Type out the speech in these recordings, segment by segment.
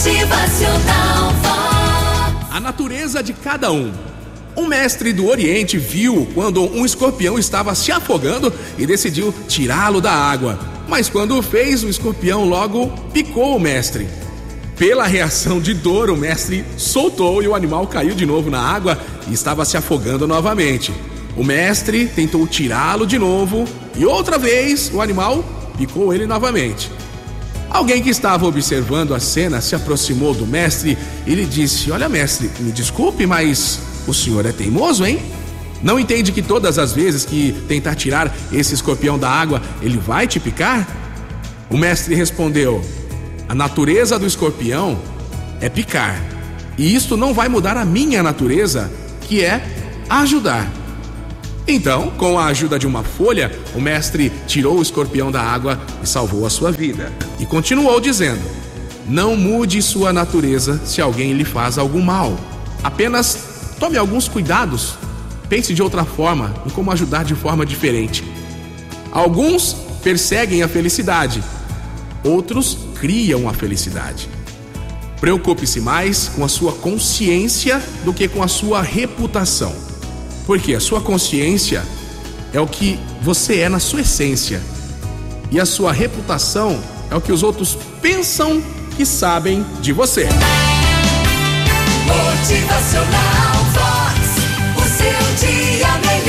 Motivacional. A natureza de cada um. Um mestre do Oriente viu quando um escorpião estava se afogando e decidiu tirá-lo da água. Mas quando o fez, o escorpião logo picou o mestre. Pela reação de dor, o mestre soltou e o animal caiu de novo na água e estava se afogando novamente. O mestre tentou tirá-lo de novo e outra vez o animal picou ele novamente. Alguém que estava observando a cena se aproximou do mestre e lhe disse: Olha, mestre, me desculpe, mas o senhor é teimoso, hein? Não entende que todas as vezes que tentar tirar esse escorpião da água, ele vai te picar? O mestre respondeu: A natureza do escorpião é picar. E isto não vai mudar a minha natureza, que é ajudar. Então, com a ajuda de uma folha, o mestre tirou o escorpião da água e salvou a sua vida. E continuou dizendo: Não mude sua natureza se alguém lhe faz algum mal. Apenas tome alguns cuidados. Pense de outra forma em como ajudar de forma diferente. Alguns perseguem a felicidade, outros criam a felicidade. Preocupe-se mais com a sua consciência do que com a sua reputação. Porque a sua consciência é o que você é na sua essência. E a sua reputação é o que os outros pensam que sabem de você.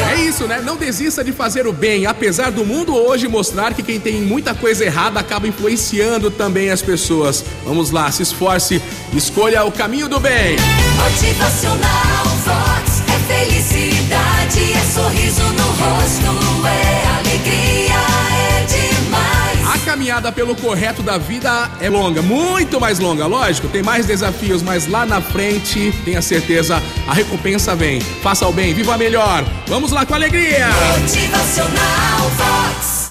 É isso, né? Não desista de fazer o bem, apesar do mundo hoje mostrar que quem tem muita coisa errada acaba influenciando também as pessoas. Vamos lá, se esforce, escolha o caminho do bem. Motivacional caminhada pelo correto da vida é longa, muito mais longa, lógico. Tem mais desafios, mas lá na frente, tenha certeza, a recompensa vem. Faça o bem, viva melhor. Vamos lá com alegria! Motivacional Vox.